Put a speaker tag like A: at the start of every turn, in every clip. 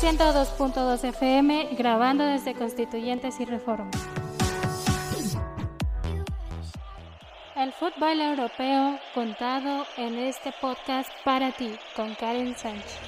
A: 102.2 FM, grabando desde Constituyentes y Reforma. El fútbol europeo contado en este podcast para ti, con Karen Sánchez.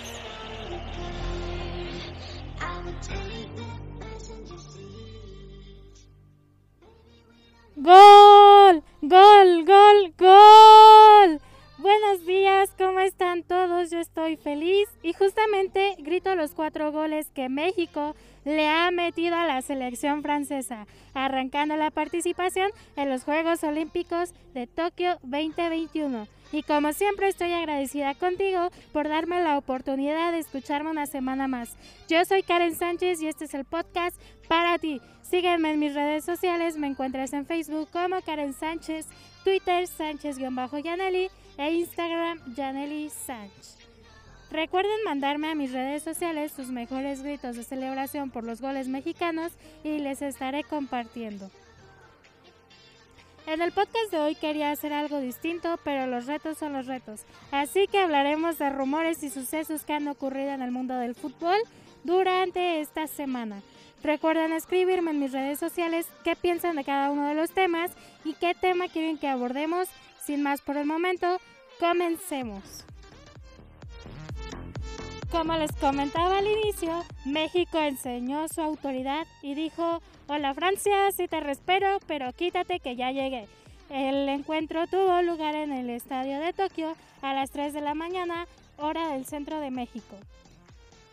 A: ¡Gol! ¡Gol! ¡Gol! ¡Gol! Buenos días, ¿cómo están todos? Yo estoy feliz y justamente grito los cuatro goles que México le ha metido a la selección francesa, arrancando la participación en los Juegos Olímpicos de Tokio 2021. Y como siempre estoy agradecida contigo por darme la oportunidad de escucharme una semana más. Yo soy Karen Sánchez y este es el podcast para ti. Sígueme en mis redes sociales, me encuentras en Facebook como Karen Sánchez, Twitter Sánchez-Yaneli e Instagram Janely Sánchez. Recuerden mandarme a mis redes sociales sus mejores gritos de celebración por los goles mexicanos y les estaré compartiendo. En el podcast de hoy quería hacer algo distinto, pero los retos son los retos. Así que hablaremos de rumores y sucesos que han ocurrido en el mundo del fútbol durante esta semana. Recuerden escribirme en mis redes sociales qué piensan de cada uno de los temas y qué tema quieren que abordemos. Sin más por el momento, comencemos. Como les comentaba al inicio, México enseñó su autoridad y dijo, hola Francia, sí te respiro, pero quítate que ya llegué. El encuentro tuvo lugar en el estadio de Tokio a las 3 de la mañana, hora del centro de México.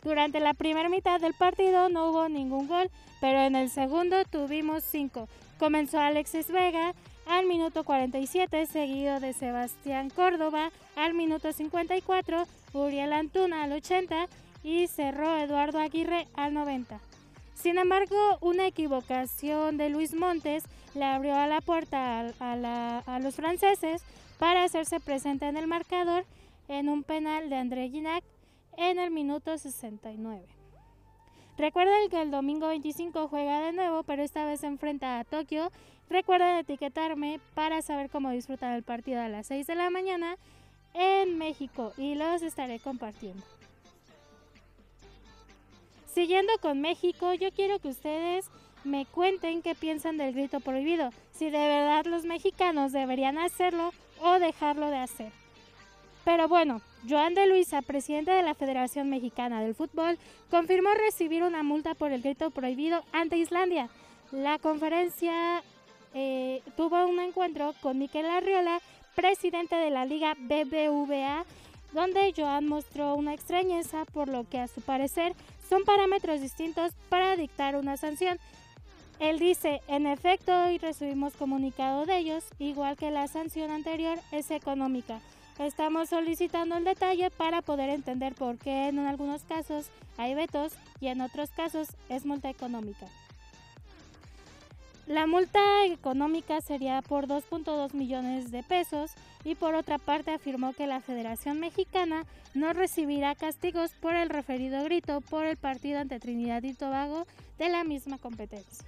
A: Durante la primera mitad del partido no hubo ningún gol, pero en el segundo tuvimos cinco. Comenzó Alexis Vega al minuto 47, seguido de Sebastián Córdoba al minuto 54, Uriel Antuna al 80 y cerró Eduardo Aguirre al 90. Sin embargo, una equivocación de Luis Montes le abrió a la puerta a, los franceses para hacerse presente en el marcador en un penal de André Ginac en el minuto 69. Recuerden que el domingo 25 juega de nuevo, pero esta vez se enfrenta a Tokio. Recuerden etiquetarme para saber cómo disfrutar el partido a las 6 de la mañana en México y los estaré compartiendo. Siguiendo con México, yo quiero que ustedes me cuenten qué piensan del grito prohibido, si de verdad los mexicanos deberían hacerlo o dejarlo de hacer. Pero bueno, Joan de Luisa, presidente de la Federación Mexicana del Fútbol, confirmó recibir una multa por el grito prohibido ante Islandia. La conferencia eh, tuvo un encuentro con Miquel Arriola, presidente de la Liga BBVA, donde Joan mostró una extrañeza por lo que a su parecer son parámetros distintos para dictar una sanción. Él dice, en efecto, hoy recibimos comunicado de ellos, igual que la sanción anterior es económica. Estamos solicitando el detalle para poder entender por qué en algunos casos hay vetos y en otros casos es multa económica. La multa económica sería por 2.2 millones de pesos y por otra parte afirmó que la Federación Mexicana no recibirá castigos por el referido grito por el partido ante Trinidad y Tobago de la misma competencia.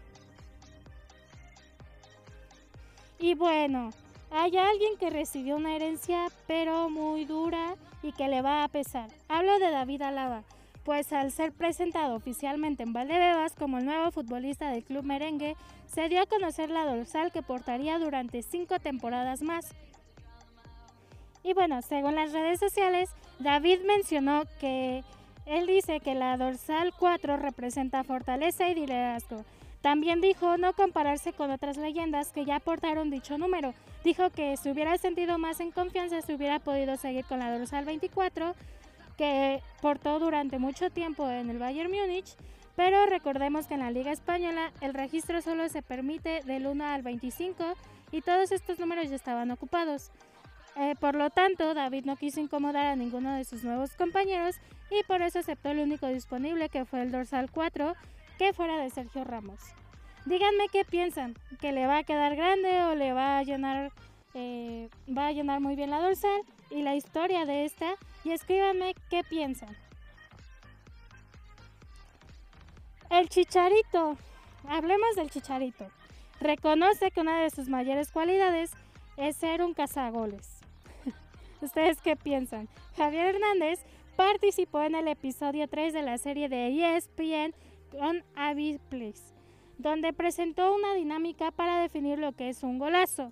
A: Y bueno, hay alguien que recibió una herencia pero muy dura y que le va a pesar. Hablo de David Alaba, pues al ser presentado oficialmente en Valdebebas como el nuevo futbolista del club merengue, se dio a conocer la dorsal que portaría durante cinco temporadas más. Y bueno, según las redes sociales, David mencionó que él dice que la dorsal 4 representa fortaleza y liderazgo, también dijo no compararse con otras leyendas que ya aportaron dicho número. Dijo que si hubiera sentido más en confianza se hubiera podido seguir con la dorsal 24 que portó durante mucho tiempo en el Bayern Múnich, pero recordemos que en la Liga Española el registro solo se permite del 1 al 25 y todos estos números ya estaban ocupados. Eh, por lo tanto, David no quiso incomodar a ninguno de sus nuevos compañeros y por eso aceptó el único disponible que fue el dorsal 4 que fuera de Sergio Ramos. Díganme qué piensan, que le va a quedar grande o le va a llenar, eh, va a llenar muy bien la dorsal y la historia de esta y escríbanme qué piensan. El chicharito, hablemos del chicharito. Reconoce que una de sus mayores cualidades es ser un cazagoles. ¿Ustedes qué piensan? Javier Hernández participó en el episodio 3 de la serie de ESPN on Avis Place, donde presentó una dinámica para definir lo que es un golazo.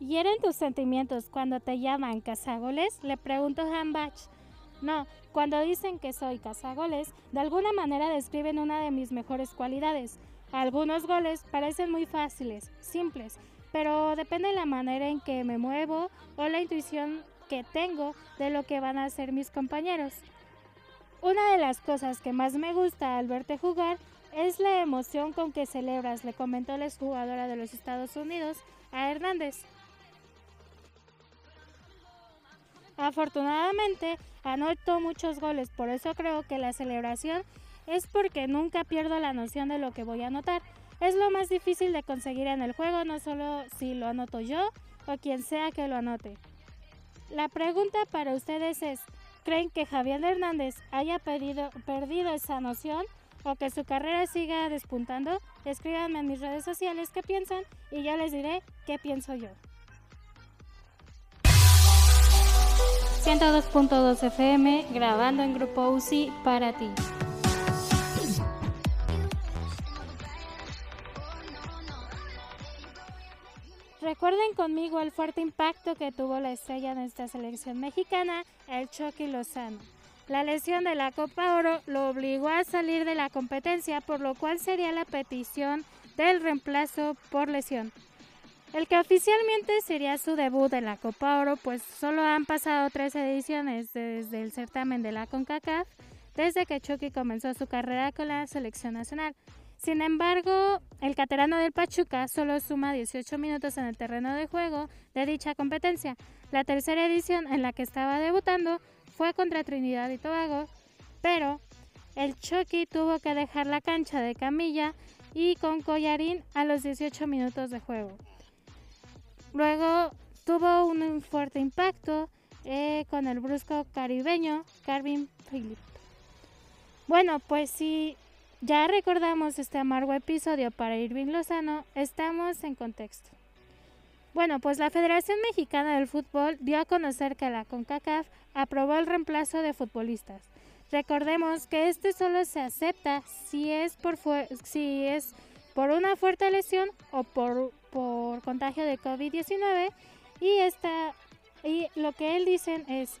A: ¿Hieren tus sentimientos cuando te llaman cazagoles? Le preguntó Hambach. No, cuando dicen que soy cazagoles, de alguna manera describen una de mis mejores cualidades. Algunos goles parecen muy fáciles, simples, pero depende de la manera en que me muevo o la intuición que tengo de lo que van a hacer mis compañeros. Una de las cosas que más me gusta al verte jugar es la emoción con que celebras, le comentó la exjugadora de los Estados Unidos a Hernández. Afortunadamente, anoto muchos goles, por eso creo que la celebración es porque nunca pierdo la noción de lo que voy a anotar. Es lo más difícil de conseguir en el juego, no solo si lo anoto yo o quien sea que lo anote. La pregunta para ustedes es, ¿creen que Javier Hernández haya perdido, esa noción o que su carrera siga despuntando? Escríbanme en mis redes sociales qué piensan y yo les diré qué pienso yo. 102.2 FM grabando en Grupo UCI para ti. Recuerden conmigo el fuerte impacto que tuvo la estrella de esta selección mexicana, el Chucky Lozano. La lesión de la Copa Oro lo obligó a salir de la competencia, por lo cual sería la petición del reemplazo por lesión. El que oficialmente sería su debut en la Copa Oro, pues solo han pasado tres ediciones desde el certamen de la CONCACAF, desde que Chucky comenzó su carrera con la selección nacional. Sin embargo, el caterano del Pachuca solo suma 18 minutos en el terreno de juego de dicha competencia. La tercera edición en la que estaba debutando fue contra Trinidad y Tobago, pero el Chucky tuvo que dejar la cancha de camilla y con collarín a los 18 minutos de juego. Luego tuvo un fuerte impacto eh, con el brusco caribeño Carvin Philip. Bueno, pues si ya recordamos este amargo episodio para Irving Lozano, estamos en contexto. Bueno, pues la Federación Mexicana del Fútbol dio a conocer que la CONCACAF aprobó el reemplazo de futbolistas. Recordemos que este solo se acepta si es por, una fuerte lesión o por contagio de COVID-19 y, y lo que él dicen es,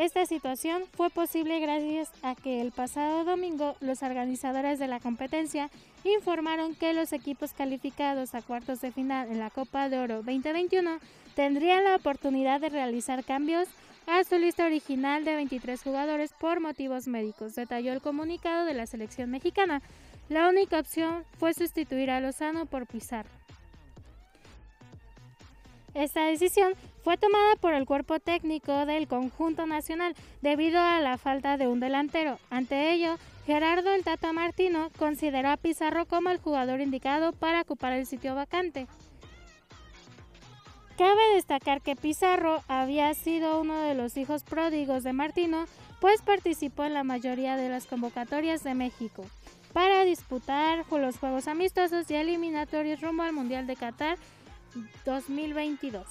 A: esta situación fue posible gracias a que el pasado domingo los organizadores de la competencia informaron que los equipos calificados a cuartos de final en la Copa de Oro 2021 tendrían la oportunidad de realizar cambios a su lista original de 23 jugadores por motivos médicos, detalló el comunicado de la selección mexicana. La única opción fue sustituir a Lozano por Pizarro. Esta decisión fue tomada por el cuerpo técnico del conjunto nacional debido a la falta de un delantero. Ante ello, Gerardo el Tata Martino consideró a Pizarro como el jugador indicado para ocupar el sitio vacante. Cabe destacar que Pizarro había sido uno de los hijos pródigos de Martino, pues participó en la mayoría de las convocatorias de México para disputar los Juegos Amistosos y eliminatorios rumbo al Mundial de Qatar 2022.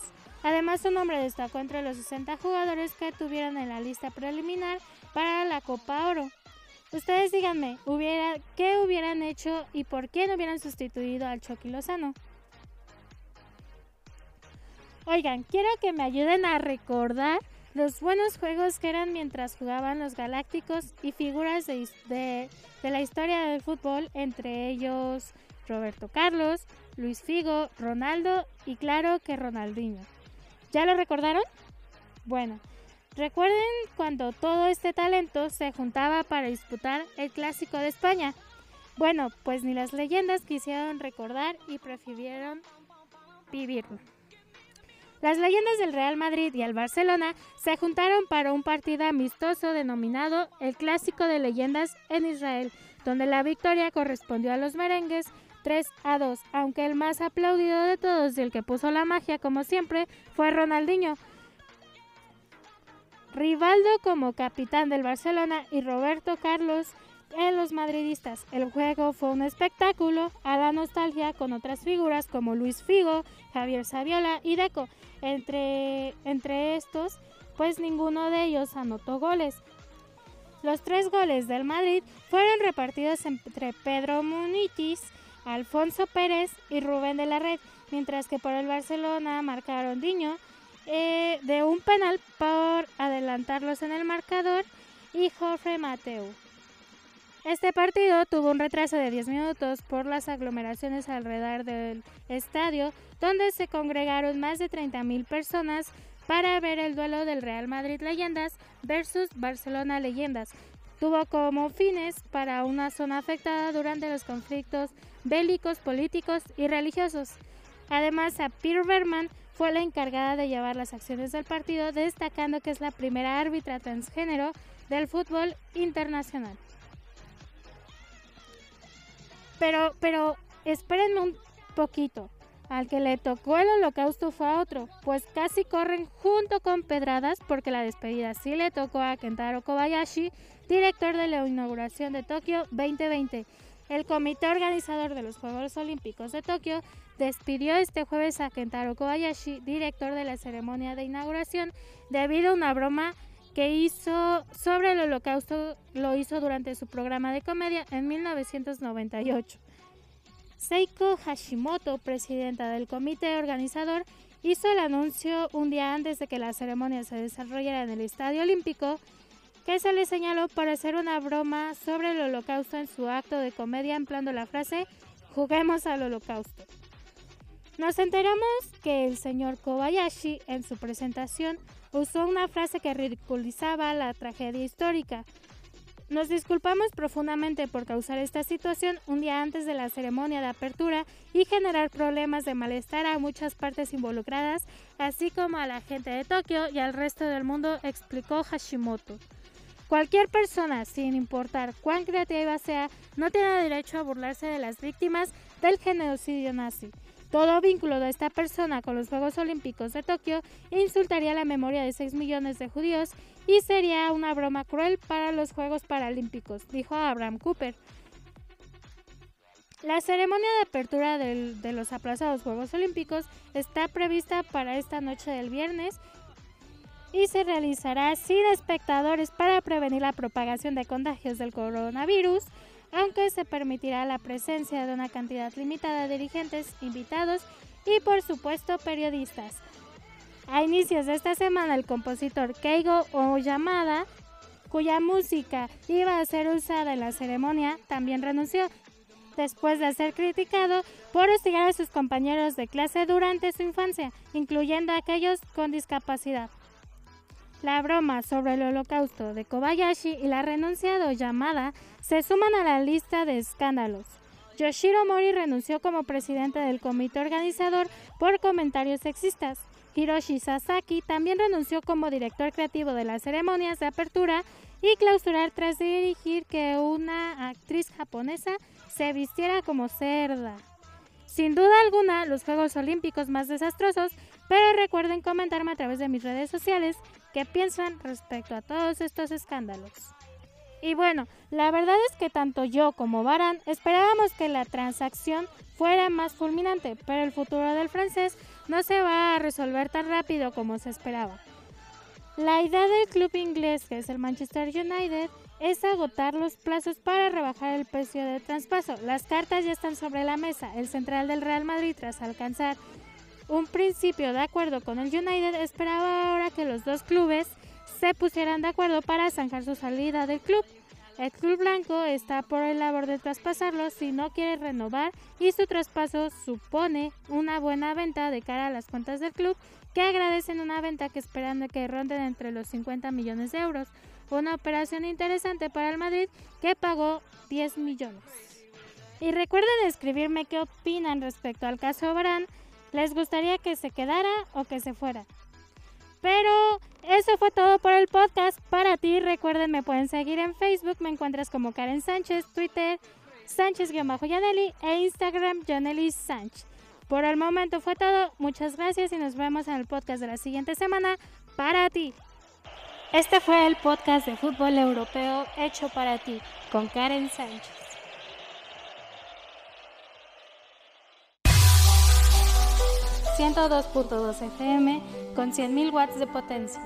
A: Además, su nombre destacó entre los 60 jugadores que tuvieron en la lista preliminar para la Copa Oro. Ustedes díganme, ¿qué hubieran hecho y por qué no hubieran sustituido al Chucky Lozano? Oigan, quiero que me ayuden a recordar los buenos juegos que eran mientras jugaban los Galácticos y figuras de la historia del fútbol, entre ellos Roberto Carlos, Luis Figo, Ronaldo y claro que Ronaldinho. ¿Ya lo recordaron? Bueno, recuerden cuando todo este talento se juntaba para disputar el Clásico de España. Bueno, pues ni las leyendas quisieron recordar y prefirieron vivirlo. Las leyendas del Real Madrid y el Barcelona se juntaron para un partido amistoso denominado el Clásico de Leyendas en Israel, donde la victoria correspondió a los merengues 3 a 2, aunque el más aplaudido de todos y el que puso la magia como siempre fue Ronaldinho. Rivaldo como capitán del Barcelona y Roberto Carlos en los madridistas. El juego fue un espectáculo a la nostalgia con otras figuras como Luis Figo, Javier Saviola y Deco. Entre, entre estos pues ninguno de ellos anotó goles. Los tres goles del Madrid fueron repartidos entre Pedro Munitis, Alfonso Pérez y Rubén de la Red, mientras que por el Barcelona marcaron Diño eh, de un penal por adelantarlos en el marcador y Jorge Mateu. Este partido tuvo un retraso de 10 minutos por las aglomeraciones alrededor del estadio, donde se congregaron más de 30.000 personas para ver el duelo del Real Madrid Leyendas versus Barcelona Leyendas. Tuvo como fines para una zona afectada durante los conflictos bélicos, políticos y religiosos. Además, a Peter Berman fue la encargada de llevar las acciones del partido, destacando que es la primera árbitra transgénero del fútbol internacional. Pero, pero, espérenme un poquito. Al que le tocó el holocausto fue a otro, pues casi corren junto con pedradas porque la despedida sí le tocó a Kentaro Kobayashi, director de la inauguración de Tokio 2020. El comité organizador de los Juegos Olímpicos de Tokio despidió este jueves a Kentaro Kobayashi, director de la ceremonia de inauguración, debido a una broma que hizo sobre el holocausto, lo hizo durante su programa de comedia en 1998. Seiko Hashimoto, presidenta del comité organizador, hizo el anuncio un día antes de que la ceremonia se desarrollara en el Estadio Olímpico, que se le señaló por hacer una broma sobre el holocausto en su acto de comedia empleando la frase Juguemos al holocausto. Nos enteramos que el señor Kobayashi en su presentación usó una frase que ridiculizaba la tragedia histórica. Nos disculpamos profundamente por causar esta situación un día antes de la ceremonia de apertura y generar problemas de malestar a muchas partes involucradas, así como a la gente de Tokio y al resto del mundo, explicó Hashimoto. Cualquier persona, sin importar cuán creativa sea, no tiene derecho a burlarse de las víctimas del genocidio nazi. Todo vínculo de esta persona con los Juegos Olímpicos de Tokio insultaría la memoria de 6 millones de judíos y sería una broma cruel para los Juegos Paralímpicos, dijo Abraham Cooper. La ceremonia de apertura de los aplazados Juegos Olímpicos está prevista para esta noche del viernes y se realizará sin espectadores para prevenir la propagación de contagios del coronavirus aunque se permitirá la presencia de una cantidad limitada de dirigentes, invitados y por supuesto periodistas. A inicios de esta semana el compositor Keigo Oyamada, cuya música iba a ser usada en la ceremonia, también renunció, después de ser criticado por hostigar a sus compañeros de clase durante su infancia, incluyendo a aquellos con discapacidad. La broma sobre el holocausto de Kobayashi y la renuncia de Oyamada se suman a la lista de escándalos. Yoshiro Mori renunció como presidente del comité organizador por comentarios sexistas. Hiroshi Sasaki también renunció como director creativo de las ceremonias de apertura y clausurar tras dirigir que una actriz japonesa se vistiera como cerda. Sin duda alguna, los Juegos Olímpicos más desastrosos, pero recuerden comentarme a través de mis redes sociales qué piensan respecto a todos estos escándalos. Y bueno, la verdad es que tanto yo como Baran esperábamos que la transacción fuera más fulminante, pero el futuro del francés no se va a resolver tan rápido como se esperaba. La idea del club inglés, que es el Manchester United, es agotar los plazos para rebajar el precio de traspaso. Las cartas ya están sobre la mesa. El central del Real Madrid, tras alcanzar un principio de acuerdo con el United, esperaba ahora que los dos clubes se pusieran de acuerdo para zanjar su salida del club. El club blanco está por el labor de traspasarlo si no quiere renovar y su traspaso supone una buena venta de cara a las cuentas del club que agradecen una venta que esperan que ronden entre los 50 millones de euros. Una operación interesante para el Madrid que pagó 10 millones. Y recuerden escribirme qué opinan respecto al caso Barán. ¿Les gustaría que se quedara o que se fuera? Pero eso fue todo por el podcast. Para ti, recuerden, me pueden seguir en Facebook, me encuentras como Karen Sánchez, Twitter, Sánchez-Yaneli e Instagram, Yaneli Sánchez. Por el momento fue todo. Muchas gracias y nos vemos en el podcast de la siguiente semana para ti. Este fue el podcast de fútbol europeo hecho para ti con Karen Sánchez. 102.2 FM con 100.000 watts de potencia.